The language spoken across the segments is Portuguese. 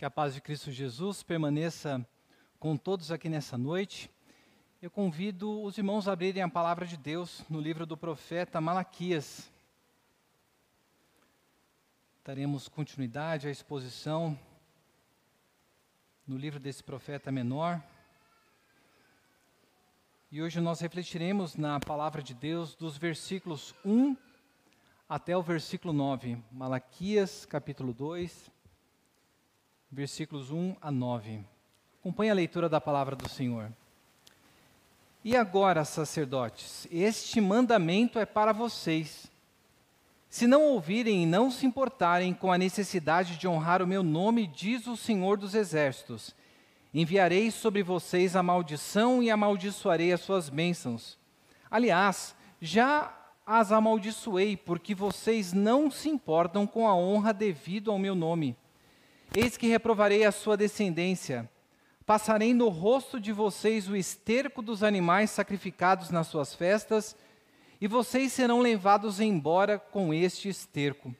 Que a paz de Cristo Jesus permaneça com todos aqui nessa noite. Eu convido os irmãos a abrirem a palavra de Deus no livro do profeta Malaquias. Daremos continuidade à exposição no livro desse profeta menor. E hoje nós refletiremos na palavra de Deus dos versículos 1 até o versículo 9. Malaquias, capítulo 2 versículos 1 a 9. Acompanhe a leitura da palavra do Senhor. E agora, sacerdotes, este mandamento é para vocês. Se não ouvirem e não se importarem com a necessidade de honrar o meu nome, diz o Senhor dos Exércitos, enviarei sobre vocês a maldição e amaldiçoarei as suas bênçãos. Aliás, já as amaldiçoei, porque vocês não se importam com a honra devido ao meu nome. Eis que reprovarei a sua descendência. Passarei no rosto de vocês o esterco dos animais sacrificados nas suas festas, e vocês serão levados embora com este esterco.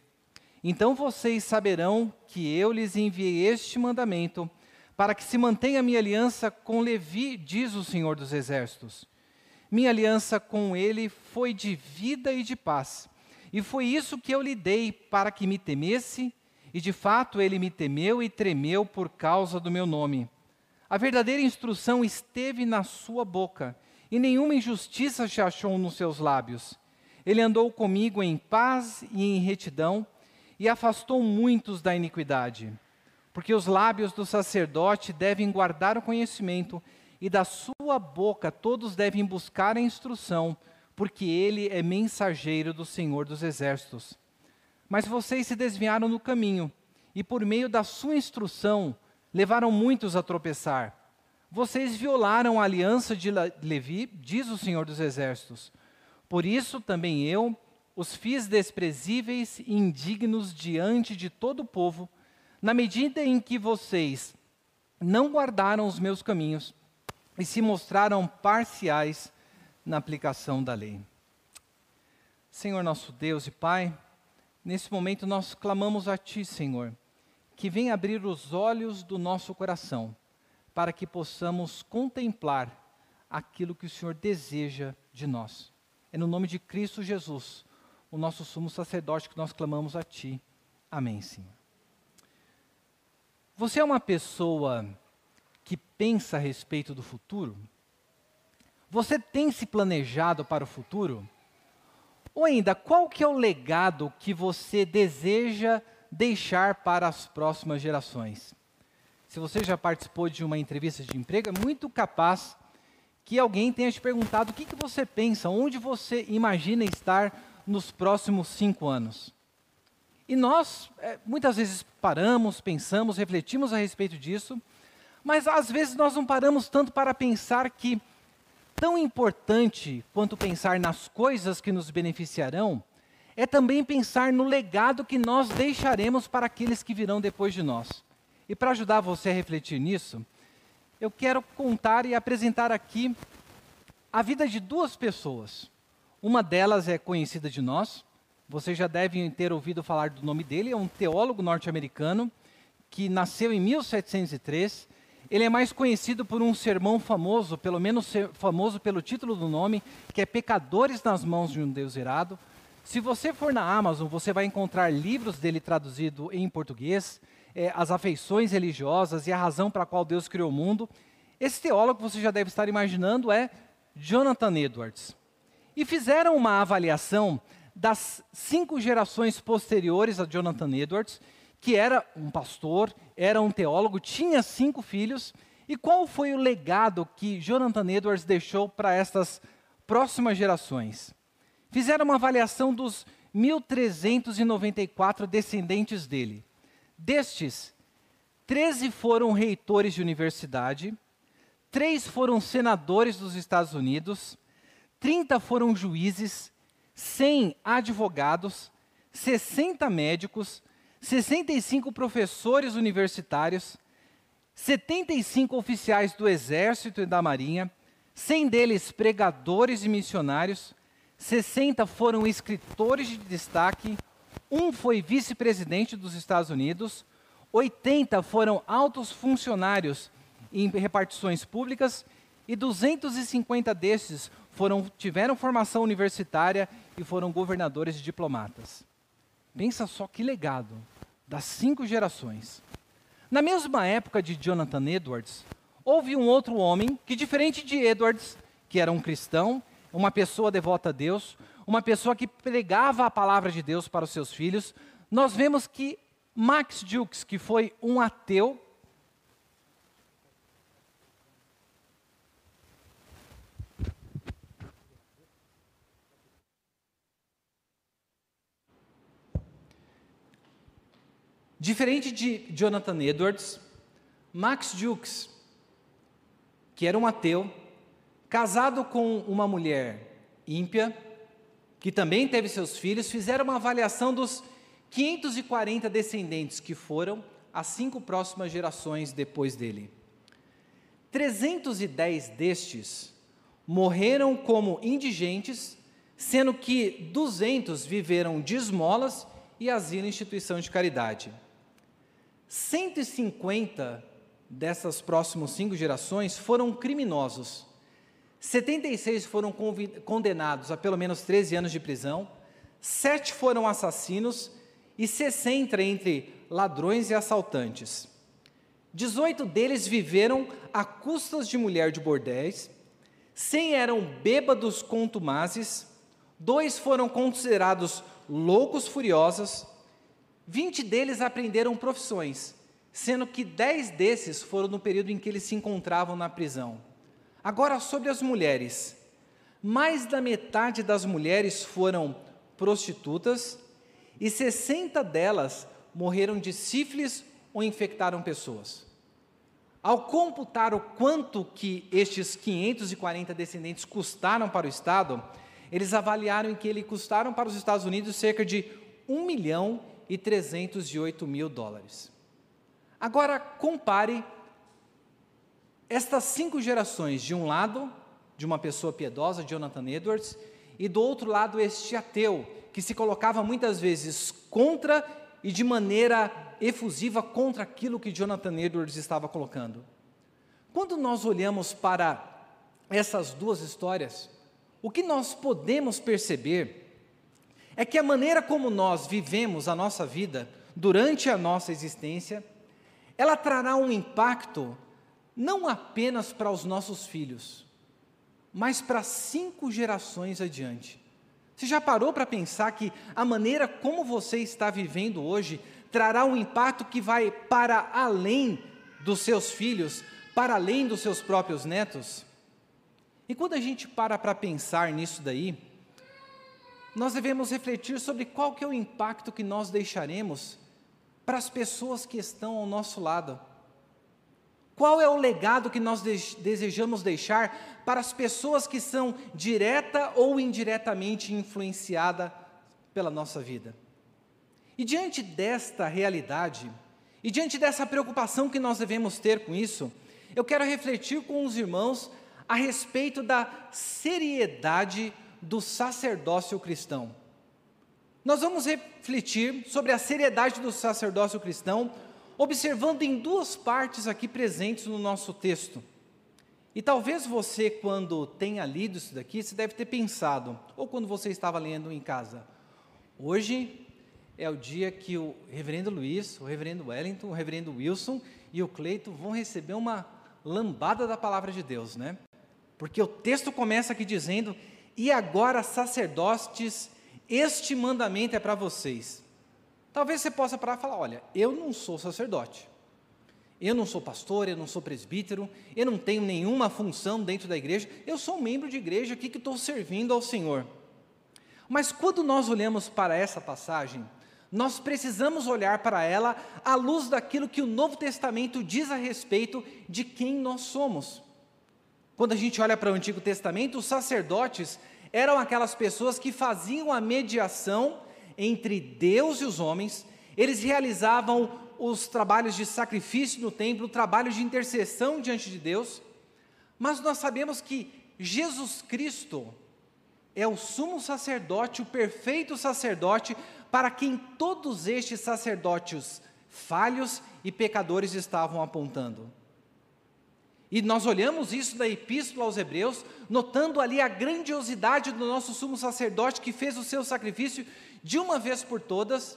Então vocês saberão que eu lhes enviei este mandamento, para que se mantenha minha aliança com Levi, diz o Senhor dos Exércitos. Minha aliança com ele foi de vida e de paz, e foi isso que eu lhe dei para que me temesse e de fato ele me temeu e tremeu por causa do meu nome. A verdadeira instrução esteve na sua boca, e nenhuma injustiça se achou nos seus lábios. Ele andou comigo em paz e em retidão, e afastou muitos da iniquidade. Porque os lábios do sacerdote devem guardar o conhecimento, e da sua boca todos devem buscar a instrução, porque ele é mensageiro do Senhor dos Exércitos. Mas vocês se desviaram no caminho, e por meio da sua instrução levaram muitos a tropeçar. Vocês violaram a aliança de Levi, diz o Senhor dos Exércitos. Por isso também eu os fiz desprezíveis e indignos diante de todo o povo, na medida em que vocês não guardaram os meus caminhos e se mostraram parciais na aplicação da lei. Senhor nosso Deus e Pai, Nesse momento nós clamamos a Ti, Senhor, que venha abrir os olhos do nosso coração, para que possamos contemplar aquilo que o Senhor deseja de nós. É no nome de Cristo Jesus, o nosso sumo sacerdote, que nós clamamos a Ti. Amém, Senhor. Você é uma pessoa que pensa a respeito do futuro? Você tem se planejado para o futuro? Ou ainda, qual que é o legado que você deseja deixar para as próximas gerações? Se você já participou de uma entrevista de emprego, é muito capaz que alguém tenha te perguntado o que, que você pensa, onde você imagina estar nos próximos cinco anos. E nós, é, muitas vezes, paramos, pensamos, refletimos a respeito disso, mas às vezes nós não paramos tanto para pensar que tão importante quanto pensar nas coisas que nos beneficiarão, é também pensar no legado que nós deixaremos para aqueles que virão depois de nós. E para ajudar você a refletir nisso, eu quero contar e apresentar aqui a vida de duas pessoas. Uma delas é conhecida de nós, vocês já devem ter ouvido falar do nome dele, é um teólogo norte-americano que nasceu em 1703 ele é mais conhecido por um sermão famoso, pelo menos famoso pelo título do nome, que é Pecadores nas Mãos de um Deus Irado. Se você for na Amazon, você vai encontrar livros dele traduzido em português, é, As Afeições Religiosas e a Razão para a Qual Deus Criou o Mundo. Esse teólogo, você já deve estar imaginando, é Jonathan Edwards. E fizeram uma avaliação das cinco gerações posteriores a Jonathan Edwards, que era um pastor, era um teólogo, tinha cinco filhos. E qual foi o legado que Jonathan Edwards deixou para estas próximas gerações? Fizeram uma avaliação dos 1.394 descendentes dele. Destes, 13 foram reitores de universidade, 3 foram senadores dos Estados Unidos, 30 foram juízes, 100 advogados, 60 médicos, 65 professores universitários, 75 oficiais do Exército e da Marinha, 100 deles pregadores e missionários, 60 foram escritores de destaque, um foi vice-presidente dos Estados Unidos, 80 foram altos funcionários em repartições públicas e 250 desses foram, tiveram formação universitária e foram governadores e diplomatas. Pensa só que legado das cinco gerações. Na mesma época de Jonathan Edwards, houve um outro homem que, diferente de Edwards, que era um cristão, uma pessoa devota a Deus, uma pessoa que pregava a palavra de Deus para os seus filhos, nós vemos que Max Jukes, que foi um ateu, Diferente de Jonathan Edwards, Max Jukes, que era um ateu, casado com uma mulher ímpia, que também teve seus filhos, fizeram uma avaliação dos 540 descendentes que foram as cinco próximas gerações depois dele. 310 destes morreram como indigentes, sendo que 200 viveram de esmolas e asilo instituição de caridade. 150 dessas próximas cinco gerações foram criminosos. 76 foram condenados a pelo menos 13 anos de prisão, sete foram assassinos e 60 entre ladrões e assaltantes. 18 deles viveram a custas de mulher de bordéis, 100 eram bêbados contumazes, dois foram considerados loucos furiosos, 20 deles aprenderam profissões, sendo que 10 desses foram no período em que eles se encontravam na prisão. Agora, sobre as mulheres. Mais da metade das mulheres foram prostitutas e 60 delas morreram de sífilis ou infectaram pessoas. Ao computar o quanto que estes 540 descendentes custaram para o Estado, eles avaliaram que eles custaram para os Estados Unidos cerca de 1 milhão e 308 mil dólares. Agora, compare estas cinco gerações, de um lado, de uma pessoa piedosa, Jonathan Edwards, e do outro lado, este ateu, que se colocava muitas vezes contra e de maneira efusiva contra aquilo que Jonathan Edwards estava colocando. Quando nós olhamos para essas duas histórias, o que nós podemos perceber é que a maneira como nós vivemos a nossa vida durante a nossa existência, ela trará um impacto não apenas para os nossos filhos, mas para cinco gerações adiante. Você já parou para pensar que a maneira como você está vivendo hoje trará um impacto que vai para além dos seus filhos, para além dos seus próprios netos? E quando a gente para para pensar nisso daí, nós devemos refletir sobre qual que é o impacto que nós deixaremos para as pessoas que estão ao nosso lado. Qual é o legado que nós desejamos deixar para as pessoas que são direta ou indiretamente influenciadas pela nossa vida? E diante desta realidade, e diante dessa preocupação que nós devemos ter com isso, eu quero refletir com os irmãos a respeito da seriedade do sacerdócio cristão. Nós vamos refletir sobre a seriedade do sacerdócio cristão, observando em duas partes aqui presentes no nosso texto. E talvez você, quando tenha lido isso daqui, você deve ter pensado, ou quando você estava lendo em casa, hoje é o dia que o reverendo Luiz, o reverendo Wellington, o reverendo Wilson e o Cleito vão receber uma lambada da palavra de Deus, né? Porque o texto começa aqui dizendo e agora, sacerdotes, este mandamento é para vocês. Talvez você possa parar e falar: olha, eu não sou sacerdote, eu não sou pastor, eu não sou presbítero, eu não tenho nenhuma função dentro da igreja, eu sou um membro de igreja aqui que estou servindo ao Senhor. Mas quando nós olhamos para essa passagem, nós precisamos olhar para ela à luz daquilo que o Novo Testamento diz a respeito de quem nós somos. Quando a gente olha para o Antigo Testamento, os sacerdotes eram aquelas pessoas que faziam a mediação entre Deus e os homens, eles realizavam os trabalhos de sacrifício no templo, o trabalho de intercessão diante de Deus, mas nós sabemos que Jesus Cristo é o sumo sacerdote, o perfeito sacerdote, para quem todos estes sacerdotes falhos e pecadores estavam apontando. E nós olhamos isso da Epístola aos Hebreus, notando ali a grandiosidade do nosso sumo sacerdote que fez o seu sacrifício de uma vez por todas,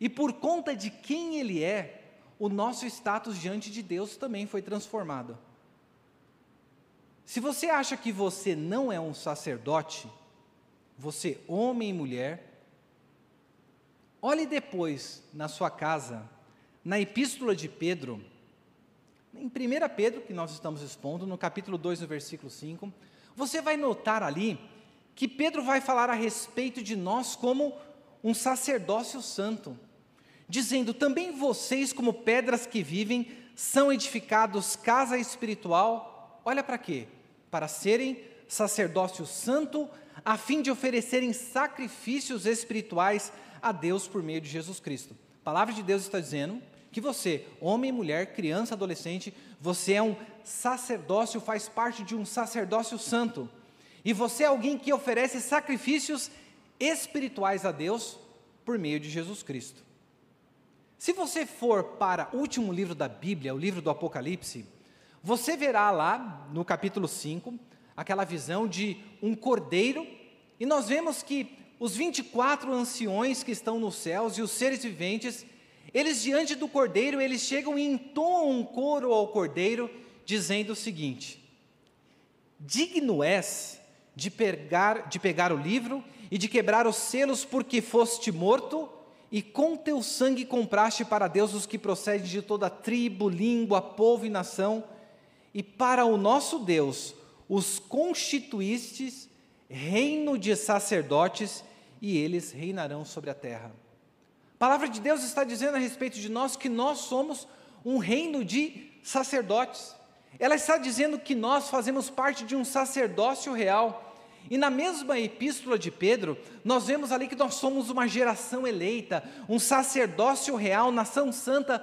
e por conta de quem ele é, o nosso status diante de Deus também foi transformado. Se você acha que você não é um sacerdote, você, homem e mulher, olhe depois na sua casa, na Epístola de Pedro, em 1 Pedro, que nós estamos expondo, no capítulo 2, no versículo 5, você vai notar ali que Pedro vai falar a respeito de nós como um sacerdócio santo, dizendo: também vocês, como pedras que vivem, são edificados casa espiritual. Olha para quê? Para serem sacerdócio santo, a fim de oferecerem sacrifícios espirituais a Deus por meio de Jesus Cristo. A palavra de Deus está dizendo que você, homem, mulher, criança, adolescente, você é um sacerdócio, faz parte de um sacerdócio santo. E você é alguém que oferece sacrifícios espirituais a Deus por meio de Jesus Cristo. Se você for para o último livro da Bíblia, o livro do Apocalipse, você verá lá no capítulo 5 aquela visão de um cordeiro, e nós vemos que os 24 anciões que estão nos céus e os seres viventes, eles diante do cordeiro, eles chegam e entoam um coro ao cordeiro, dizendo o seguinte: Digno és de pegar, de pegar o livro e de quebrar os selos, porque foste morto, e com teu sangue compraste para Deus os que procedem de toda tribo, língua, povo e nação, e para o nosso Deus os constituístes reino de sacerdotes, e eles reinarão sobre a terra. A palavra de Deus está dizendo a respeito de nós que nós somos um reino de sacerdotes. Ela está dizendo que nós fazemos parte de um sacerdócio real. E na mesma epístola de Pedro, nós vemos ali que nós somos uma geração eleita, um sacerdócio real, nação santa,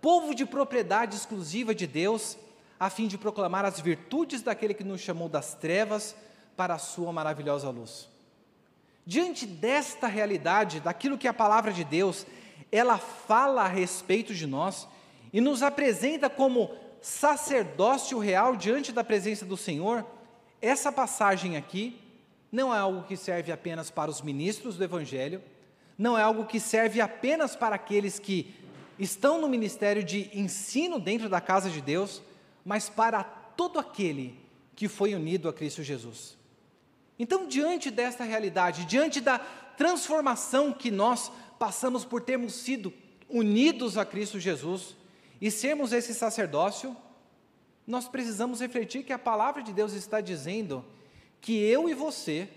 povo de propriedade exclusiva de Deus, a fim de proclamar as virtudes daquele que nos chamou das trevas para a sua maravilhosa luz. Diante desta realidade, daquilo que a palavra de Deus, ela fala a respeito de nós e nos apresenta como sacerdócio real diante da presença do Senhor, essa passagem aqui não é algo que serve apenas para os ministros do Evangelho, não é algo que serve apenas para aqueles que estão no ministério de ensino dentro da casa de Deus, mas para todo aquele que foi unido a Cristo Jesus. Então, diante desta realidade, diante da transformação que nós passamos por termos sido unidos a Cristo Jesus e sermos esse sacerdócio, nós precisamos refletir que a palavra de Deus está dizendo que eu e você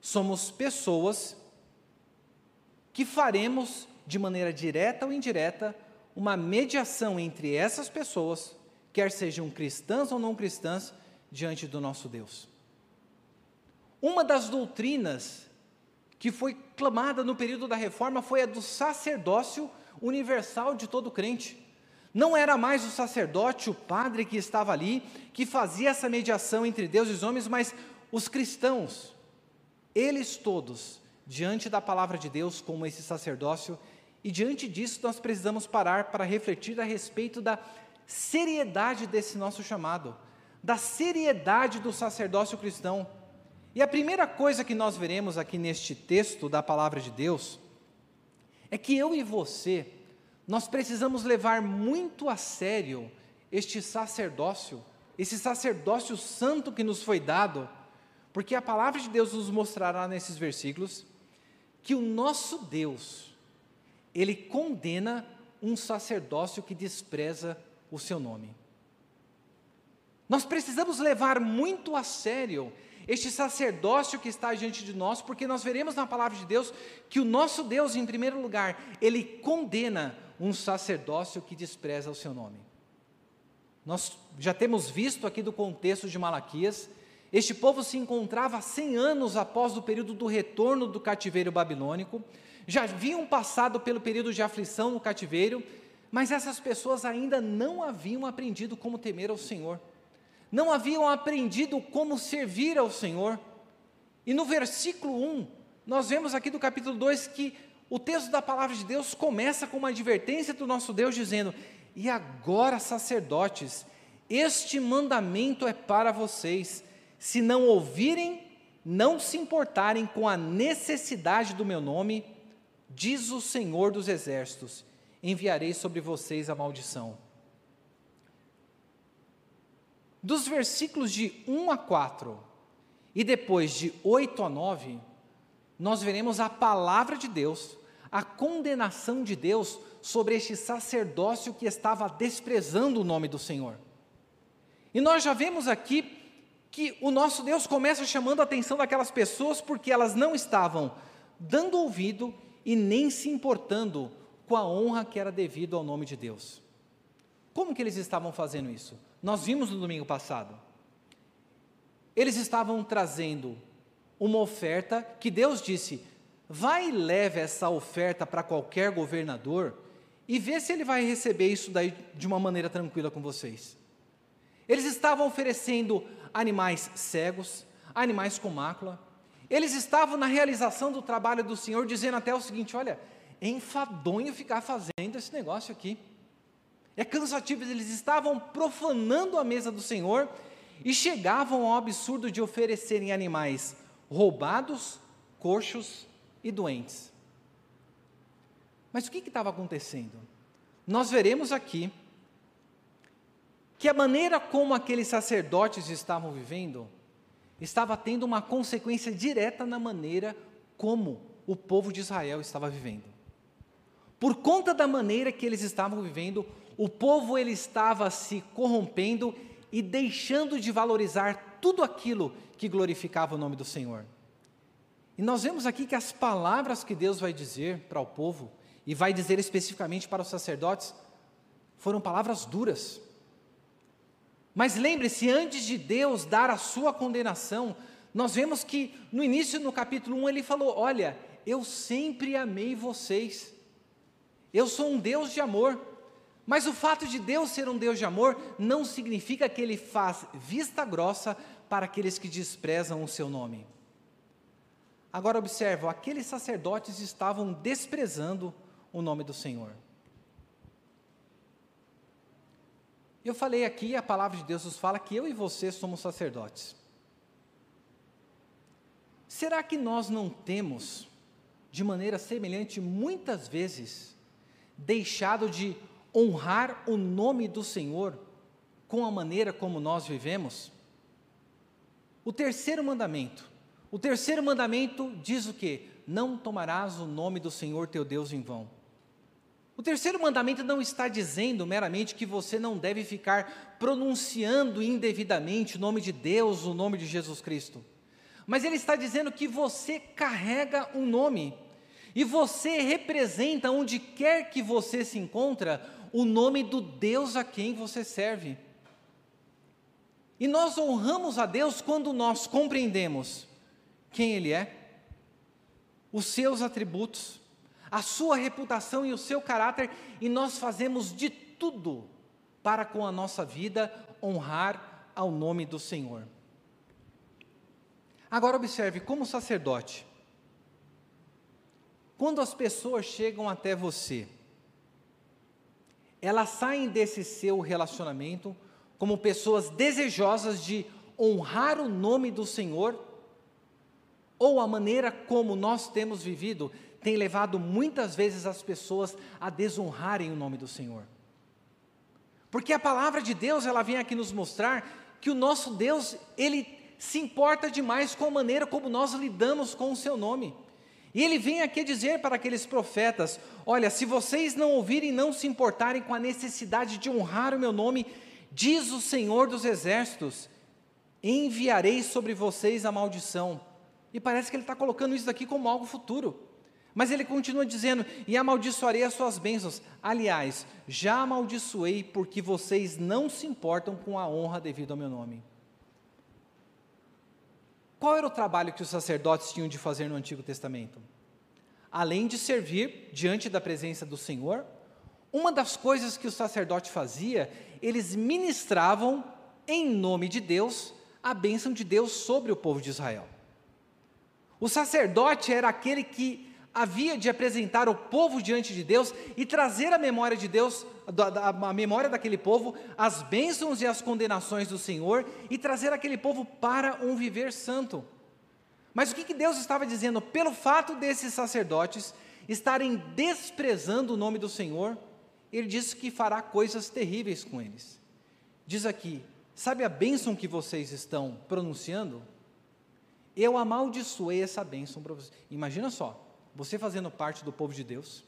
somos pessoas que faremos de maneira direta ou indireta uma mediação entre essas pessoas, quer sejam cristãs ou não cristãs, diante do nosso Deus. Uma das doutrinas que foi clamada no período da reforma foi a do sacerdócio universal de todo crente. Não era mais o sacerdote, o padre que estava ali, que fazia essa mediação entre Deus e os homens, mas os cristãos, eles todos, diante da palavra de Deus, como esse sacerdócio, e diante disso nós precisamos parar para refletir a respeito da seriedade desse nosso chamado, da seriedade do sacerdócio cristão. E a primeira coisa que nós veremos aqui neste texto da palavra de Deus é que eu e você, nós precisamos levar muito a sério este sacerdócio, esse sacerdócio santo que nos foi dado, porque a palavra de Deus nos mostrará nesses versículos que o nosso Deus, ele condena um sacerdócio que despreza o seu nome. Nós precisamos levar muito a sério este sacerdócio que está diante de nós, porque nós veremos na palavra de Deus que o nosso Deus, em primeiro lugar, ele condena um sacerdócio que despreza o seu nome. Nós já temos visto aqui do contexto de Malaquias, este povo se encontrava 100 anos após o período do retorno do cativeiro babilônico, já haviam passado pelo período de aflição no cativeiro, mas essas pessoas ainda não haviam aprendido como temer ao Senhor não haviam aprendido como servir ao Senhor. E no versículo 1, nós vemos aqui do capítulo 2 que o texto da palavra de Deus começa com uma advertência do nosso Deus dizendo: E agora, sacerdotes, este mandamento é para vocês, se não ouvirem, não se importarem com a necessidade do meu nome, diz o Senhor dos Exércitos: enviarei sobre vocês a maldição. Dos versículos de 1 a 4 e depois de 8 a 9, nós veremos a palavra de Deus, a condenação de Deus sobre este sacerdócio que estava desprezando o nome do Senhor. E nós já vemos aqui que o nosso Deus começa chamando a atenção daquelas pessoas porque elas não estavam dando ouvido e nem se importando com a honra que era devido ao nome de Deus. Como que eles estavam fazendo isso? Nós vimos no domingo passado. Eles estavam trazendo uma oferta que Deus disse: vai e leve essa oferta para qualquer governador e vê se ele vai receber isso daí de uma maneira tranquila com vocês. Eles estavam oferecendo animais cegos, animais com mácula. Eles estavam na realização do trabalho do Senhor, dizendo até o seguinte: olha, é enfadonho ficar fazendo esse negócio aqui. É cansativo, eles estavam profanando a mesa do Senhor e chegavam ao absurdo de oferecerem animais roubados, coxos e doentes. Mas o que estava acontecendo? Nós veremos aqui que a maneira como aqueles sacerdotes estavam vivendo estava tendo uma consequência direta na maneira como o povo de Israel estava vivendo. Por conta da maneira que eles estavam vivendo, o povo ele estava se corrompendo e deixando de valorizar tudo aquilo que glorificava o nome do Senhor. E nós vemos aqui que as palavras que Deus vai dizer para o povo, e vai dizer especificamente para os sacerdotes, foram palavras duras. Mas lembre-se, antes de Deus dar a sua condenação, nós vemos que no início, no capítulo 1, ele falou: Olha, eu sempre amei vocês, eu sou um Deus de amor. Mas o fato de Deus ser um Deus de amor não significa que ele faz vista grossa para aqueles que desprezam o seu nome. Agora observa, aqueles sacerdotes estavam desprezando o nome do Senhor. Eu falei aqui, a palavra de Deus nos fala que eu e você somos sacerdotes. Será que nós não temos, de maneira semelhante, muitas vezes, deixado de honrar o nome do Senhor com a maneira como nós vivemos? O terceiro mandamento. O terceiro mandamento diz o que? Não tomarás o nome do Senhor teu Deus em vão. O terceiro mandamento não está dizendo meramente que você não deve ficar pronunciando indevidamente o nome de Deus, o nome de Jesus Cristo. Mas ele está dizendo que você carrega um nome e você representa onde quer que você se encontra o nome do Deus a quem você serve. E nós honramos a Deus quando nós compreendemos quem Ele é, os seus atributos, a sua reputação e o seu caráter, e nós fazemos de tudo para com a nossa vida honrar ao nome do Senhor. Agora observe, como sacerdote, quando as pessoas chegam até você, elas saem desse seu relacionamento como pessoas desejosas de honrar o nome do Senhor, ou a maneira como nós temos vivido tem levado muitas vezes as pessoas a desonrarem o nome do Senhor. Porque a palavra de Deus, ela vem aqui nos mostrar que o nosso Deus, ele se importa demais com a maneira como nós lidamos com o seu nome. E ele vem aqui dizer para aqueles profetas: Olha, se vocês não ouvirem, não se importarem com a necessidade de honrar o meu nome, diz o Senhor dos Exércitos, enviarei sobre vocês a maldição. E parece que ele está colocando isso aqui como algo futuro. Mas ele continua dizendo: E amaldiçoarei as suas bênçãos. Aliás, já amaldiçoei porque vocês não se importam com a honra devido ao meu nome. Qual era o trabalho que os sacerdotes tinham de fazer no Antigo Testamento? Além de servir diante da presença do Senhor, uma das coisas que o sacerdote fazia, eles ministravam em nome de Deus a bênção de Deus sobre o povo de Israel. O sacerdote era aquele que havia de apresentar o povo diante de Deus e trazer a memória de Deus, a memória daquele povo, as bênçãos e as condenações do Senhor e trazer aquele povo para um viver santo. Mas o que Deus estava dizendo? Pelo fato desses sacerdotes estarem desprezando o nome do Senhor, Ele disse que fará coisas terríveis com eles. Diz aqui: sabe a bênção que vocês estão pronunciando? Eu amaldiçoei essa bênção para vocês. Imagina só, você fazendo parte do povo de Deus,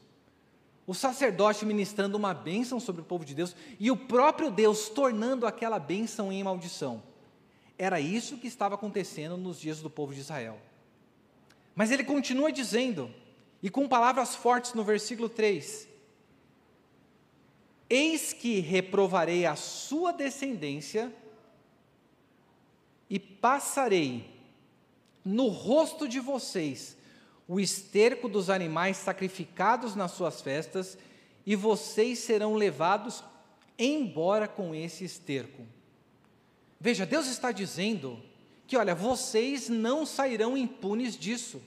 o sacerdote ministrando uma bênção sobre o povo de Deus e o próprio Deus tornando aquela bênção em maldição. Era isso que estava acontecendo nos dias do povo de Israel. Mas ele continua dizendo, e com palavras fortes no versículo 3: Eis que reprovarei a sua descendência e passarei no rosto de vocês o esterco dos animais sacrificados nas suas festas, e vocês serão levados embora com esse esterco. Veja, Deus está dizendo que, olha, vocês não sairão impunes disso.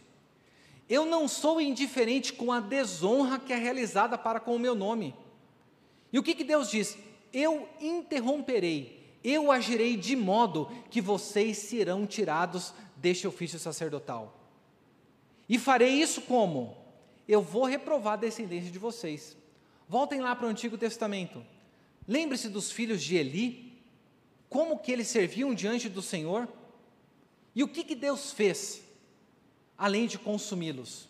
Eu não sou indiferente com a desonra que é realizada para com o meu nome. E o que, que Deus diz? Eu interromperei, eu agirei de modo que vocês serão tirados deste ofício sacerdotal. E farei isso como? Eu vou reprovar a descendência de vocês. Voltem lá para o Antigo Testamento. Lembre-se dos filhos de Eli, como que eles serviam diante do Senhor, e o que, que Deus fez, além de consumi-los?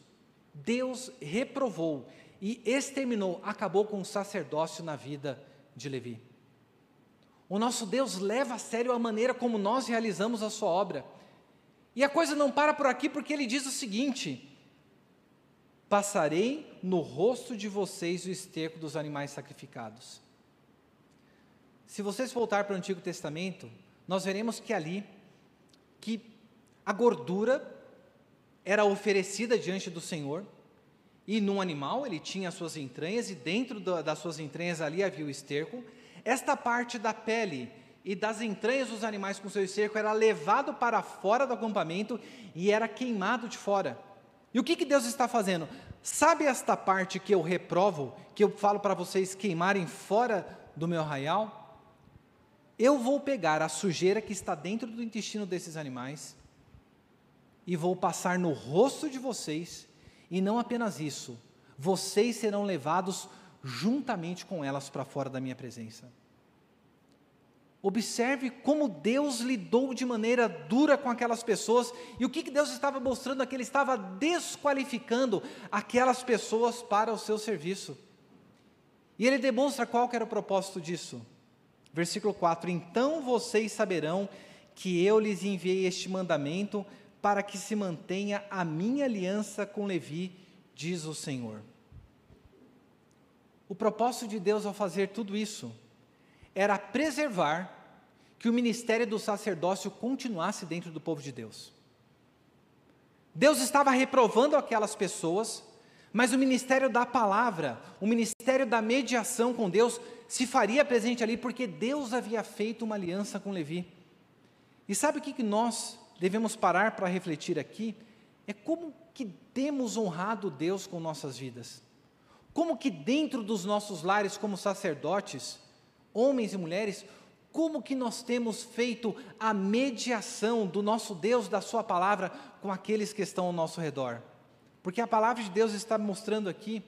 Deus reprovou e exterminou, acabou com o sacerdócio na vida de Levi. O nosso Deus leva a sério a maneira como nós realizamos a sua obra. E a coisa não para por aqui, porque ele diz o seguinte: Passarei no rosto de vocês o esterco dos animais sacrificados. Se vocês voltar para o Antigo Testamento, nós veremos que ali, que a gordura era oferecida diante do Senhor, e num animal ele tinha as suas entranhas, e dentro das suas entranhas ali havia o esterco. Esta parte da pele e das entranhas dos animais com seu esterco era levado para fora do acampamento e era queimado de fora. E o que, que Deus está fazendo? Sabe esta parte que eu reprovo, que eu falo para vocês queimarem fora do meu arraial? Eu vou pegar a sujeira que está dentro do intestino desses animais e vou passar no rosto de vocês, e não apenas isso, vocês serão levados juntamente com elas para fora da minha presença. Observe como Deus lidou de maneira dura com aquelas pessoas e o que Deus estava mostrando aqui, Ele estava desqualificando aquelas pessoas para o seu serviço. E Ele demonstra qual era o propósito disso. Versículo 4: Então vocês saberão que eu lhes enviei este mandamento para que se mantenha a minha aliança com Levi, diz o Senhor. O propósito de Deus ao fazer tudo isso era preservar que o ministério do sacerdócio continuasse dentro do povo de Deus. Deus estava reprovando aquelas pessoas, mas o ministério da palavra, o ministério da mediação com Deus, se faria presente ali porque Deus havia feito uma aliança com Levi. E sabe o que nós devemos parar para refletir aqui? É como que temos honrado Deus com nossas vidas. Como que dentro dos nossos lares, como sacerdotes, homens e mulheres, como que nós temos feito a mediação do nosso Deus, da Sua palavra, com aqueles que estão ao nosso redor? Porque a palavra de Deus está mostrando aqui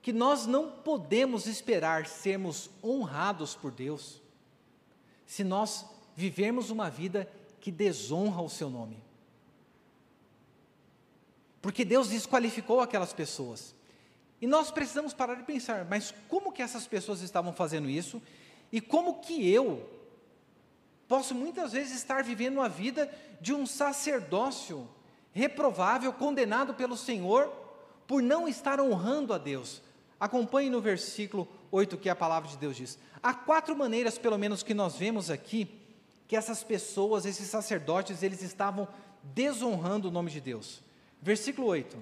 que nós não podemos esperar sermos honrados por Deus se nós vivermos uma vida que desonra o Seu nome. Porque Deus desqualificou aquelas pessoas. E nós precisamos parar de pensar, mas como que essas pessoas estavam fazendo isso? E como que eu posso muitas vezes estar vivendo a vida de um sacerdócio reprovável, condenado pelo Senhor, por não estar honrando a Deus. Acompanhe no versículo 8 que a palavra de Deus diz. Há quatro maneiras, pelo menos, que nós vemos aqui, que essas pessoas, esses sacerdotes, eles estavam desonrando o nome de Deus. Versículo 8: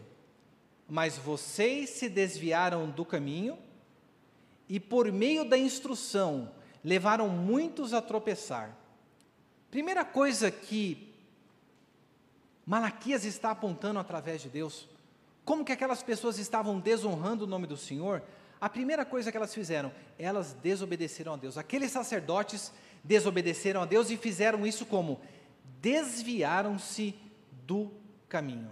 Mas vocês se desviaram do caminho, e por meio da instrução levaram muitos a tropeçar. Primeira coisa que Malaquias está apontando através de Deus, como que aquelas pessoas estavam desonrando o nome do Senhor, a primeira coisa que elas fizeram, elas desobedeceram a Deus. Aqueles sacerdotes desobedeceram a Deus e fizeram isso como? Desviaram-se do caminho.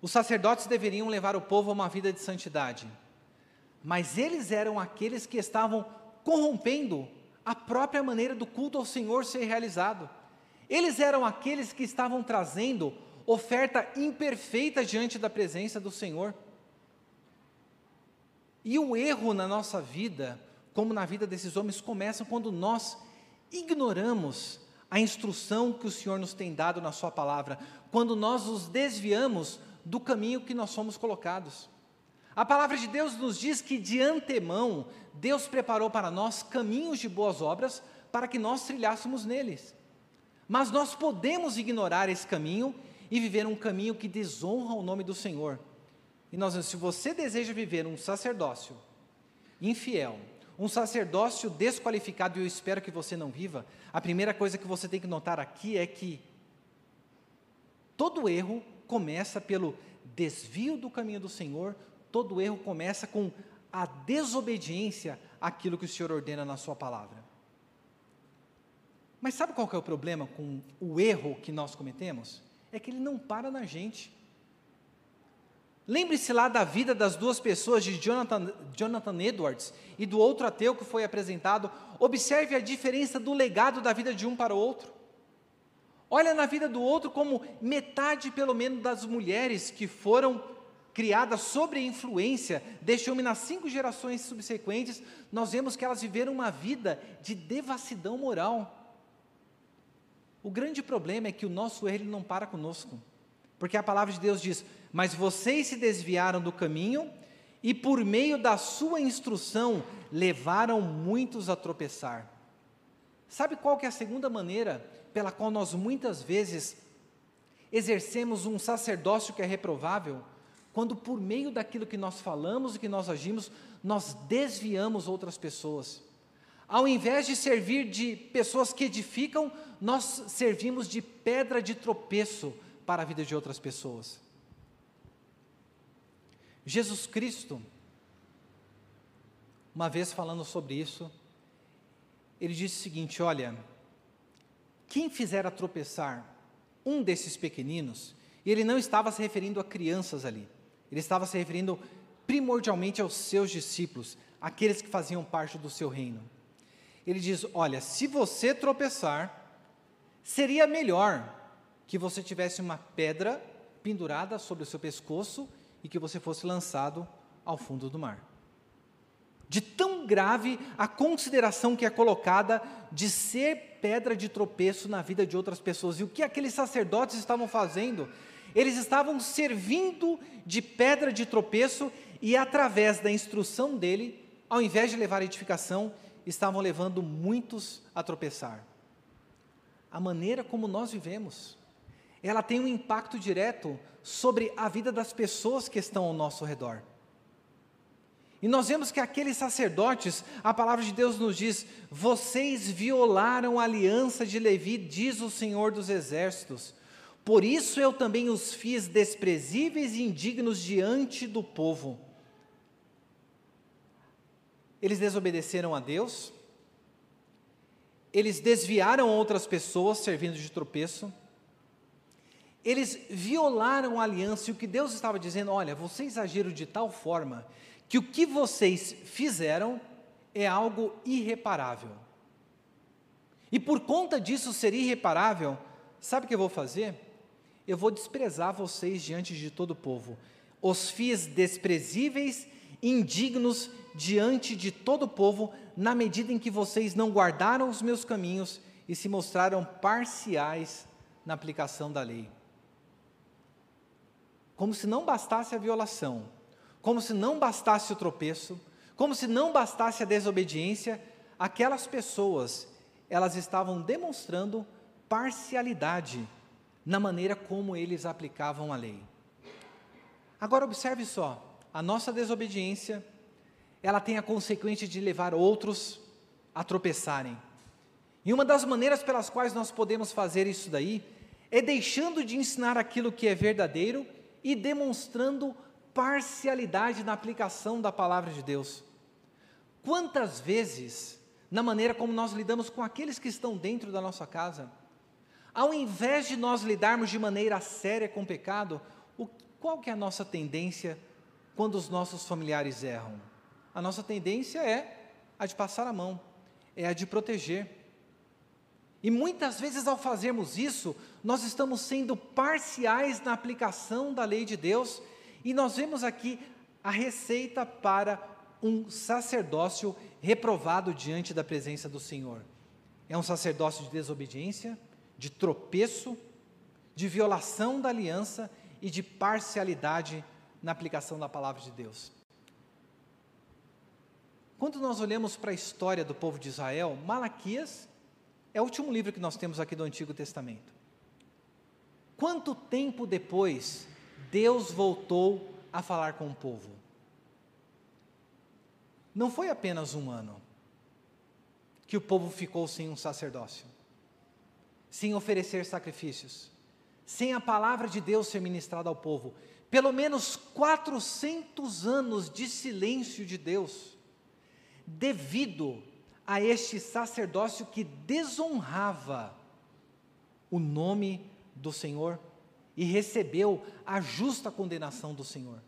Os sacerdotes deveriam levar o povo a uma vida de santidade, mas eles eram aqueles que estavam corrompendo a própria maneira do culto ao Senhor ser realizado. Eles eram aqueles que estavam trazendo oferta imperfeita diante da presença do Senhor. E o erro na nossa vida, como na vida desses homens, começa quando nós ignoramos a instrução que o Senhor nos tem dado na Sua palavra, quando nós nos desviamos do caminho que nós somos colocados. A palavra de Deus nos diz que de antemão Deus preparou para nós caminhos de boas obras para que nós trilhássemos neles. Mas nós podemos ignorar esse caminho e viver um caminho que desonra o nome do Senhor. E nós, se você deseja viver um sacerdócio infiel, um sacerdócio desqualificado, e eu espero que você não viva, a primeira coisa que você tem que notar aqui é que todo erro começa pelo desvio do caminho do Senhor, todo erro começa com a desobediência àquilo que o Senhor ordena na Sua palavra. Mas sabe qual é o problema com o erro que nós cometemos? É que ele não para na gente. Lembre-se lá da vida das duas pessoas, de Jonathan, Jonathan Edwards e do outro ateu que foi apresentado. Observe a diferença do legado da vida de um para o outro. Olha na vida do outro como metade, pelo menos, das mulheres que foram criadas sob a influência deste homem nas cinco gerações subsequentes, nós vemos que elas viveram uma vida de devassidão moral. O grande problema é que o nosso erro não para conosco, porque a palavra de Deus diz: mas vocês se desviaram do caminho e, por meio da sua instrução, levaram muitos a tropeçar. Sabe qual que é a segunda maneira pela qual nós muitas vezes exercemos um sacerdócio que é reprovável? Quando, por meio daquilo que nós falamos e que nós agimos, nós desviamos outras pessoas. Ao invés de servir de pessoas que edificam, nós servimos de pedra de tropeço para a vida de outras pessoas. Jesus Cristo, uma vez falando sobre isso, ele disse o seguinte: Olha, quem fizer a tropeçar um desses pequeninos, e ele não estava se referindo a crianças ali, ele estava se referindo primordialmente aos seus discípulos, aqueles que faziam parte do seu reino. Ele diz: Olha, se você tropeçar, seria melhor que você tivesse uma pedra pendurada sobre o seu pescoço e que você fosse lançado ao fundo do mar. De tão grave a consideração que é colocada de ser pedra de tropeço na vida de outras pessoas. E o que aqueles sacerdotes estavam fazendo? Eles estavam servindo de pedra de tropeço e, através da instrução dele, ao invés de levar a edificação, estavam levando muitos a tropeçar. A maneira como nós vivemos, ela tem um impacto direto sobre a vida das pessoas que estão ao nosso redor. E nós vemos que aqueles sacerdotes, a palavra de Deus nos diz: vocês violaram a aliança de Levi, diz o Senhor dos Exércitos. Por isso eu também os fiz desprezíveis e indignos diante do povo. Eles desobedeceram a Deus, eles desviaram outras pessoas servindo de tropeço, eles violaram a aliança e o que Deus estava dizendo, olha, vocês agiram de tal forma que o que vocês fizeram é algo irreparável. E por conta disso ser irreparável, sabe o que eu vou fazer? Eu vou desprezar vocês diante de todo o povo. Os fiz desprezíveis, indignos diante de todo o povo, na medida em que vocês não guardaram os meus caminhos e se mostraram parciais na aplicação da lei como se não bastasse a violação, como se não bastasse o tropeço, como se não bastasse a desobediência, aquelas pessoas, elas estavam demonstrando parcialidade na maneira como eles aplicavam a lei. Agora observe só, a nossa desobediência, ela tem a consequência de levar outros a tropeçarem. E uma das maneiras pelas quais nós podemos fazer isso daí é deixando de ensinar aquilo que é verdadeiro e demonstrando parcialidade na aplicação da palavra de Deus. Quantas vezes, na maneira como nós lidamos com aqueles que estão dentro da nossa casa, ao invés de nós lidarmos de maneira séria com o pecado, o, qual que é a nossa tendência quando os nossos familiares erram? A nossa tendência é a de passar a mão, é a de proteger. E muitas vezes, ao fazermos isso, nós estamos sendo parciais na aplicação da lei de Deus, e nós vemos aqui a receita para um sacerdócio reprovado diante da presença do Senhor. É um sacerdócio de desobediência, de tropeço, de violação da aliança e de parcialidade na aplicação da palavra de Deus. Quando nós olhamos para a história do povo de Israel, Malaquias é o último livro que nós temos aqui do Antigo Testamento. Quanto tempo depois Deus voltou a falar com o povo? Não foi apenas um ano que o povo ficou sem um sacerdócio, sem oferecer sacrifícios, sem a palavra de Deus ser ministrada ao povo. Pelo menos 400 anos de silêncio de Deus, devido a este sacerdócio que desonrava o nome do Senhor e recebeu a justa condenação do Senhor.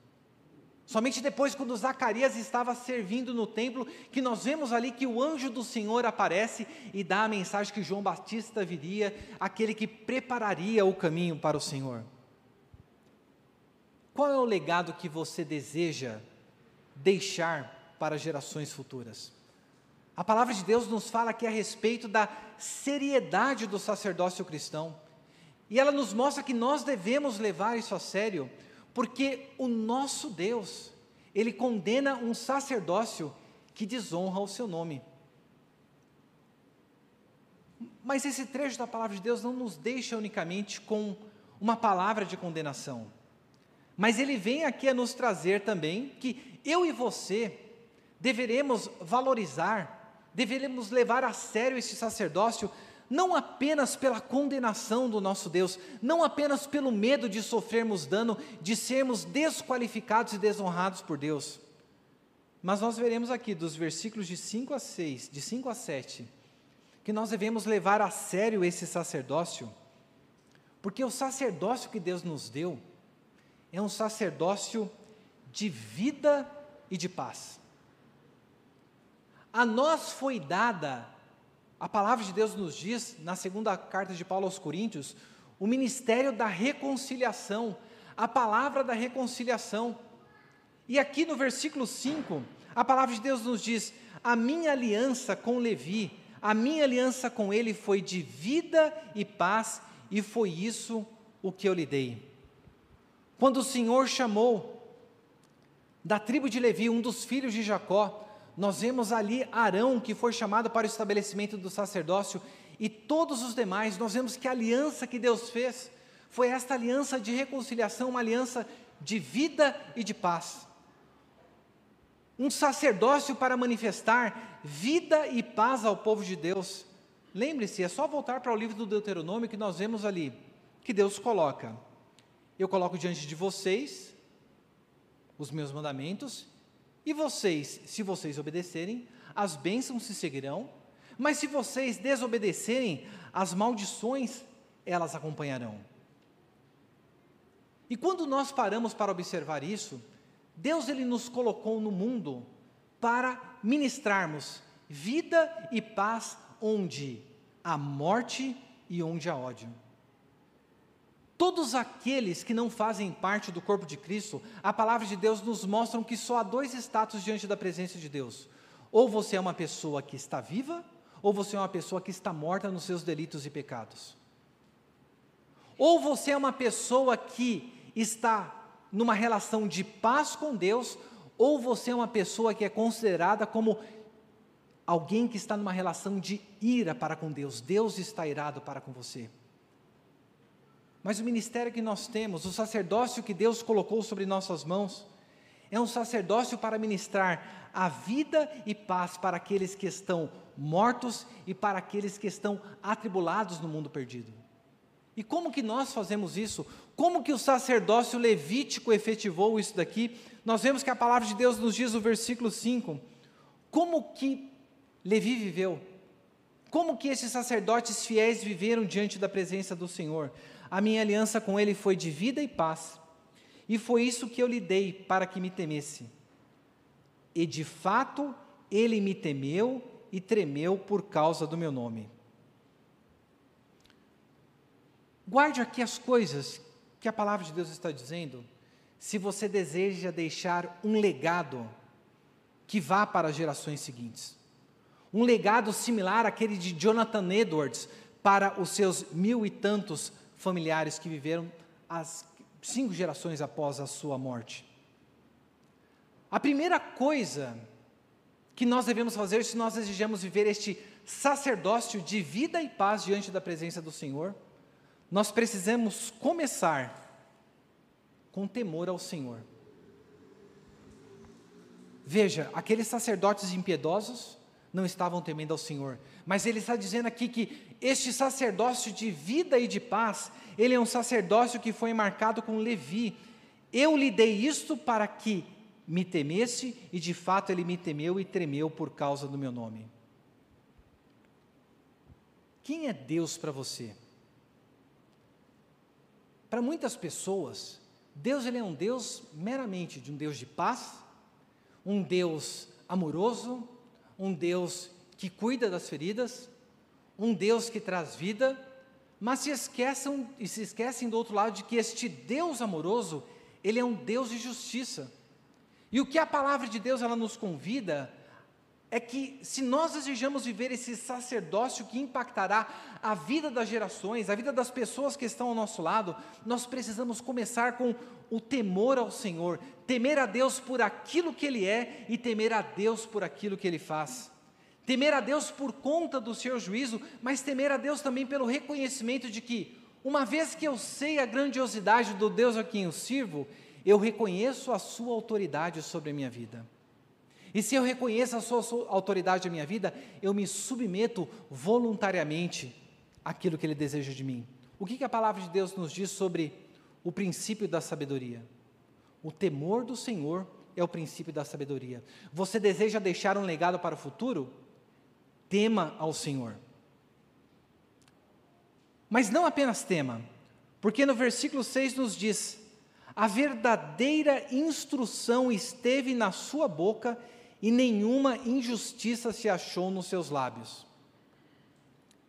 Somente depois, quando Zacarias estava servindo no templo, que nós vemos ali que o anjo do Senhor aparece e dá a mensagem que João Batista viria, aquele que prepararia o caminho para o Senhor. Qual é o legado que você deseja deixar para gerações futuras? A palavra de Deus nos fala aqui a respeito da seriedade do sacerdócio cristão. E ela nos mostra que nós devemos levar isso a sério, porque o nosso Deus, ele condena um sacerdócio que desonra o seu nome. Mas esse trecho da palavra de Deus não nos deixa unicamente com uma palavra de condenação. Mas ele vem aqui a nos trazer também que eu e você deveremos valorizar, deveremos levar a sério esse sacerdócio, não apenas pela condenação do nosso Deus, não apenas pelo medo de sofrermos dano, de sermos desqualificados e desonrados por Deus. Mas nós veremos aqui dos versículos de 5 a 6, de 5 a 7, que nós devemos levar a sério esse sacerdócio, porque o sacerdócio que Deus nos deu é um sacerdócio de vida e de paz. A nós foi dada a palavra de Deus nos diz, na segunda carta de Paulo aos Coríntios, o ministério da reconciliação, a palavra da reconciliação. E aqui no versículo 5, a palavra de Deus nos diz: A minha aliança com Levi, a minha aliança com ele foi de vida e paz, e foi isso o que eu lhe dei. Quando o Senhor chamou da tribo de Levi, um dos filhos de Jacó, nós vemos ali Arão, que foi chamado para o estabelecimento do sacerdócio, e todos os demais, nós vemos que a aliança que Deus fez foi esta aliança de reconciliação, uma aliança de vida e de paz. Um sacerdócio para manifestar vida e paz ao povo de Deus. Lembre-se, é só voltar para o livro do Deuteronômio que nós vemos ali, que Deus coloca: Eu coloco diante de vocês os meus mandamentos e vocês, se vocês obedecerem, as bênçãos se seguirão, mas se vocês desobedecerem, as maldições elas acompanharão. E quando nós paramos para observar isso, Deus ele nos colocou no mundo para ministrarmos vida e paz onde há morte e onde há ódio. Todos aqueles que não fazem parte do corpo de Cristo, a palavra de Deus nos mostra que só há dois status diante da presença de Deus. Ou você é uma pessoa que está viva, ou você é uma pessoa que está morta nos seus delitos e pecados. Ou você é uma pessoa que está numa relação de paz com Deus, ou você é uma pessoa que é considerada como alguém que está numa relação de ira para com Deus. Deus está irado para com você. Mas o ministério que nós temos, o sacerdócio que Deus colocou sobre nossas mãos, é um sacerdócio para ministrar a vida e paz para aqueles que estão mortos e para aqueles que estão atribulados no mundo perdido. E como que nós fazemos isso? Como que o sacerdócio levítico efetivou isso daqui? Nós vemos que a palavra de Deus nos diz no versículo 5, como que Levi viveu? Como que esses sacerdotes fiéis viveram diante da presença do Senhor? A minha aliança com ele foi de vida e paz, e foi isso que eu lhe dei para que me temesse. E de fato ele me temeu e tremeu por causa do meu nome. Guarde aqui as coisas que a palavra de Deus está dizendo, se você deseja deixar um legado que vá para as gerações seguintes. Um legado similar àquele de Jonathan Edwards para os seus mil e tantos familiares que viveram as cinco gerações após a sua morte. A primeira coisa que nós devemos fazer se nós desejamos viver este sacerdócio de vida e paz diante da presença do Senhor, nós precisamos começar com temor ao Senhor. Veja, aqueles sacerdotes impiedosos não estavam temendo ao Senhor, mas ele está dizendo aqui que este sacerdócio de vida e de paz, ele é um sacerdócio que foi marcado com Levi. Eu lhe dei isto para que me temesse, e de fato ele me temeu e tremeu por causa do meu nome. Quem é Deus para você? Para muitas pessoas, Deus ele é um Deus meramente de um Deus de paz, um Deus amoroso, um Deus que cuida das feridas, um Deus que traz vida, mas se esquecem e se esquecem do outro lado de que este Deus amoroso, ele é um Deus de justiça. E o que a palavra de Deus ela nos convida é que se nós desejamos viver esse sacerdócio que impactará a vida das gerações, a vida das pessoas que estão ao nosso lado, nós precisamos começar com o temor ao Senhor, temer a Deus por aquilo que Ele é e temer a Deus por aquilo que Ele faz. Temer a Deus por conta do seu juízo, mas temer a Deus também pelo reconhecimento de que, uma vez que eu sei a grandiosidade do Deus a quem eu sirvo, eu reconheço a sua autoridade sobre a minha vida. E se eu reconheço a sua, autoridade na minha vida, eu me submeto voluntariamente àquilo que ele deseja de mim. O que, que a palavra de Deus nos diz sobre o princípio da sabedoria? O temor do Senhor é o princípio da sabedoria. Você deseja deixar um legado para o futuro? Tema ao Senhor. Mas não apenas tema, porque no versículo 6 nos diz: a verdadeira instrução esteve na sua boca e nenhuma injustiça se achou nos seus lábios.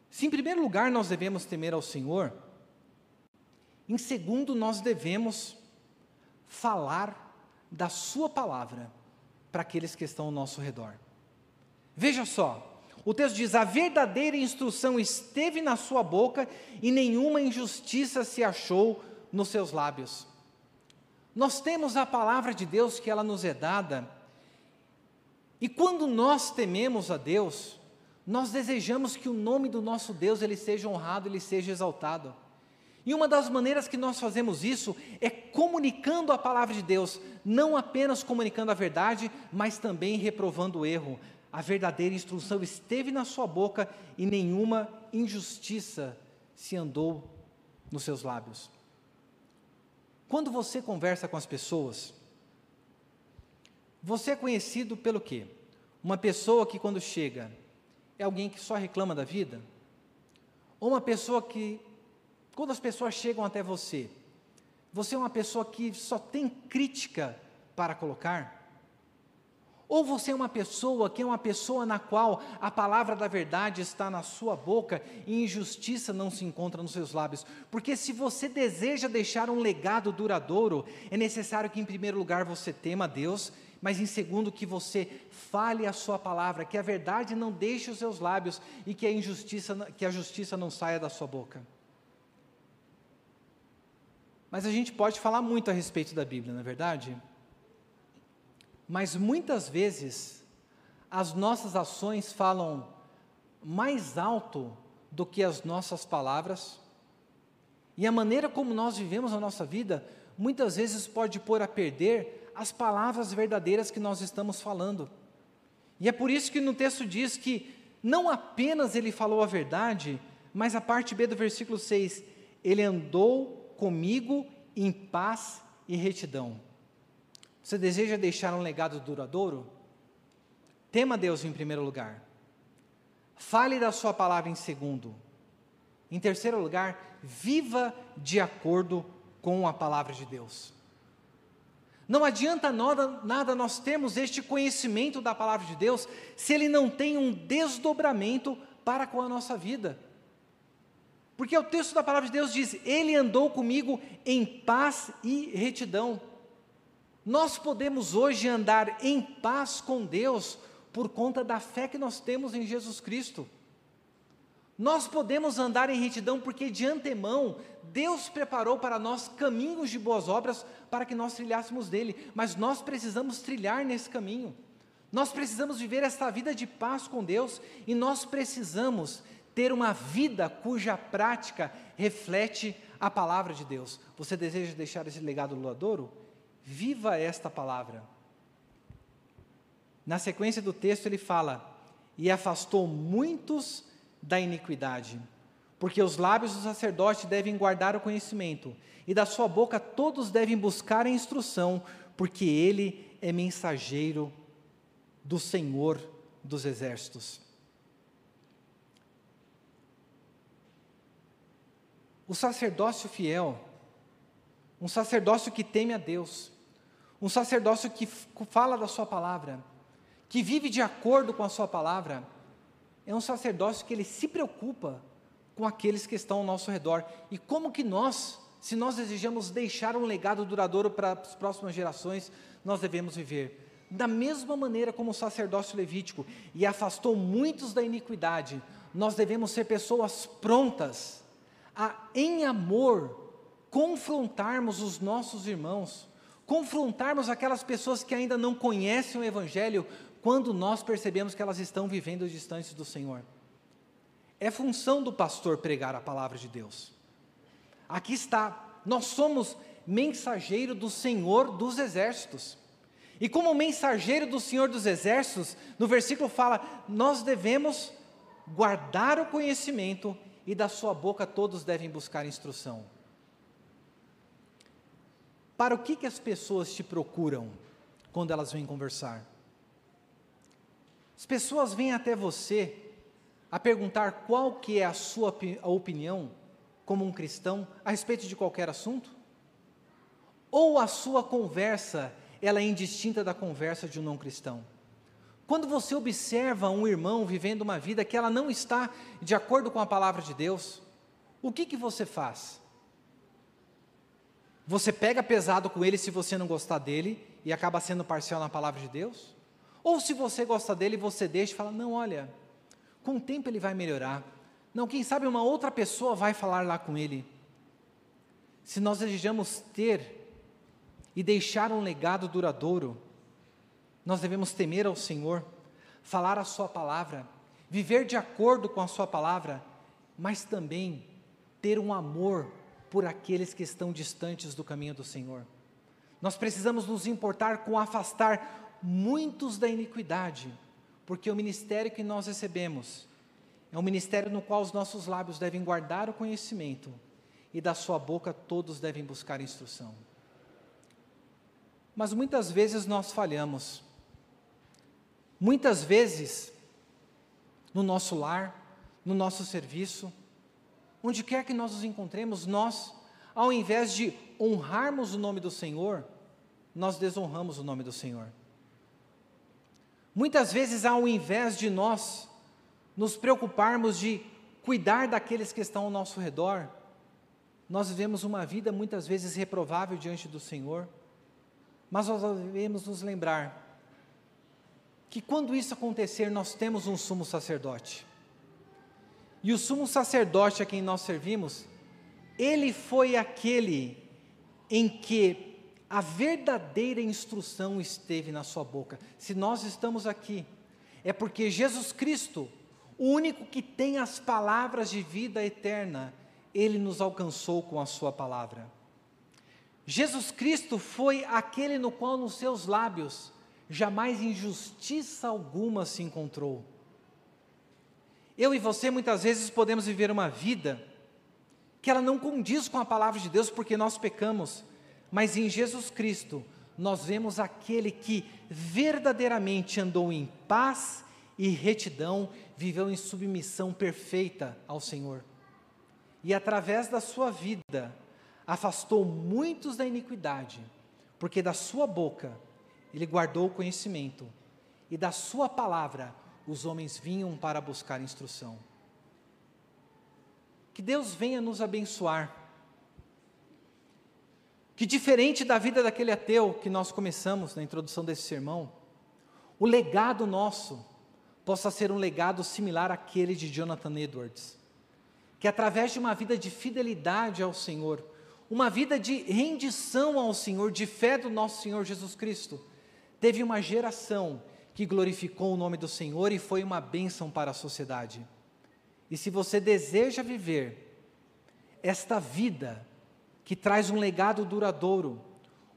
Se, em primeiro lugar, nós devemos temer ao Senhor, em segundo, nós devemos falar da Sua palavra para aqueles que estão ao nosso redor. Veja só, o texto diz: A verdadeira instrução esteve na sua boca e nenhuma injustiça se achou nos seus lábios. Nós temos a palavra de Deus que ela nos é dada, e quando nós tememos a Deus, nós desejamos que o nome do nosso Deus ele seja honrado, ele seja exaltado. E uma das maneiras que nós fazemos isso é comunicando a palavra de Deus, não apenas comunicando a verdade, mas também reprovando o erro. A verdadeira instrução esteve na sua boca e nenhuma injustiça se andou nos seus lábios. Quando você conversa com as pessoas, você é conhecido pelo quê? Uma pessoa que quando chega é alguém que só reclama da vida? Ou uma pessoa que, quando as pessoas chegam até você, você é uma pessoa que só tem crítica para colocar? Ou você é uma pessoa que é uma pessoa na qual a palavra da verdade está na sua boca e injustiça não se encontra nos seus lábios? Porque se você deseja deixar um legado duradouro, é necessário que, em primeiro lugar, você tema a Deus, mas em segundo, que você fale a sua palavra, que a verdade não deixe os seus lábios e que a injustiça, que a justiça não saia da sua boca. Mas a gente pode falar muito a respeito da Bíblia, não é verdade? Mas muitas vezes as nossas ações falam mais alto do que as nossas palavras, e a maneira como nós vivemos a nossa vida muitas vezes pode pôr a perder as palavras verdadeiras que nós estamos falando. E é por isso que no texto diz que não apenas ele falou a verdade, mas a parte B do versículo 6, ele andou comigo em paz e retidão. Você deseja deixar um legado duradouro? Tema Deus em primeiro lugar. Fale da sua palavra em segundo. Em terceiro lugar, viva de acordo com a palavra de Deus. Não adianta nada, nada nós termos este conhecimento da palavra de Deus se ele não tem um desdobramento para com a nossa vida. Porque o texto da palavra de Deus diz: Ele andou comigo em paz e retidão. Nós podemos hoje andar em paz com Deus por conta da fé que nós temos em Jesus Cristo. Nós podemos andar em retidão porque de antemão Deus preparou para nós caminhos de boas obras para que nós trilhássemos dele, mas nós precisamos trilhar nesse caminho. Nós precisamos viver esta vida de paz com Deus e nós precisamos ter uma vida cuja prática reflete a palavra de Deus. Você deseja deixar esse legado doadouro? Viva esta palavra. Na sequência do texto ele fala: E afastou muitos da iniquidade. Porque os lábios do sacerdote devem guardar o conhecimento, e da sua boca todos devem buscar a instrução, porque ele é mensageiro do Senhor dos exércitos. O sacerdócio fiel, um sacerdócio que teme a Deus, um sacerdócio que fala da Sua palavra, que vive de acordo com a Sua palavra, é um sacerdócio que ele se preocupa com aqueles que estão ao nosso redor. E como que nós, se nós desejamos deixar um legado duradouro para as próximas gerações, nós devemos viver? Da mesma maneira como o sacerdócio levítico e afastou muitos da iniquidade, nós devemos ser pessoas prontas a, em amor, confrontarmos os nossos irmãos, confrontarmos aquelas pessoas que ainda não conhecem o Evangelho quando nós percebemos que elas estão vivendo distantes do Senhor. É função do pastor pregar a palavra de Deus. Aqui está, nós somos mensageiro do Senhor dos exércitos. E como mensageiro do Senhor dos exércitos, no versículo fala: nós devemos guardar o conhecimento e da sua boca todos devem buscar instrução. Para o que, que as pessoas te procuram quando elas vêm conversar? As pessoas vêm até você a perguntar qual que é a sua opinião como um cristão a respeito de qualquer assunto? Ou a sua conversa, ela é indistinta da conversa de um não cristão? Quando você observa um irmão vivendo uma vida que ela não está de acordo com a palavra de Deus, o que que você faz? Você pega pesado com ele se você não gostar dele e acaba sendo parcial na palavra de Deus? Ou se você gosta dele, você deixa e fala: não, olha, com o tempo ele vai melhorar. Não, quem sabe uma outra pessoa vai falar lá com ele. Se nós desejamos ter e deixar um legado duradouro, nós devemos temer ao Senhor, falar a Sua palavra, viver de acordo com a Sua palavra, mas também ter um amor por aqueles que estão distantes do caminho do Senhor. Nós precisamos nos importar com afastar muitos da iniquidade, porque o ministério que nós recebemos é um ministério no qual os nossos lábios devem guardar o conhecimento e da sua boca todos devem buscar instrução. Mas muitas vezes nós falhamos. Muitas vezes, no nosso lar, no nosso serviço, onde quer que nós nos encontremos, nós, ao invés de honrarmos o nome do Senhor, nós desonramos o nome do Senhor. Muitas vezes, ao invés de nós nos preocuparmos de cuidar daqueles que estão ao nosso redor, nós vivemos uma vida muitas vezes reprovável diante do Senhor, mas nós devemos nos lembrar que quando isso acontecer, nós temos um sumo sacerdote. E o sumo sacerdote a quem nós servimos, ele foi aquele em que a verdadeira instrução esteve na sua boca. Se nós estamos aqui, é porque Jesus Cristo, o único que tem as palavras de vida eterna, ele nos alcançou com a sua palavra. Jesus Cristo foi aquele no qual nos seus lábios jamais injustiça alguma se encontrou. Eu e você muitas vezes podemos viver uma vida que ela não condiz com a palavra de Deus porque nós pecamos, mas em Jesus Cristo nós vemos aquele que verdadeiramente andou em paz e retidão, viveu em submissão perfeita ao Senhor. E através da sua vida, afastou muitos da iniquidade, porque da sua boca ele guardou o conhecimento, e da sua palavra os homens vinham para buscar instrução. Que Deus venha nos abençoar. Que diferente da vida daquele ateu que nós começamos na introdução desse sermão, o legado nosso possa ser um legado similar àquele de Jonathan Edwards. Que através de uma vida de fidelidade ao Senhor, uma vida de rendição ao Senhor, de fé do nosso Senhor Jesus Cristo, teve uma geração que glorificou o nome do Senhor e foi uma bênção para a sociedade. E se você deseja viver esta vida que traz um legado duradouro,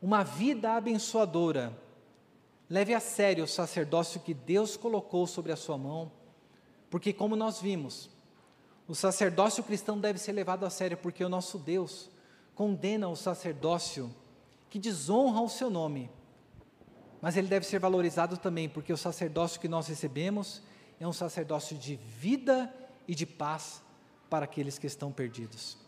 uma vida abençoadora, leve a sério o sacerdócio que Deus colocou sobre a sua mão, porque, como nós vimos, o sacerdócio cristão deve ser levado a sério, porque o nosso Deus condena o sacerdócio que desonra o seu nome, mas ele deve ser valorizado também, porque o sacerdócio que nós recebemos é um sacerdócio de vida e de paz para aqueles que estão perdidos.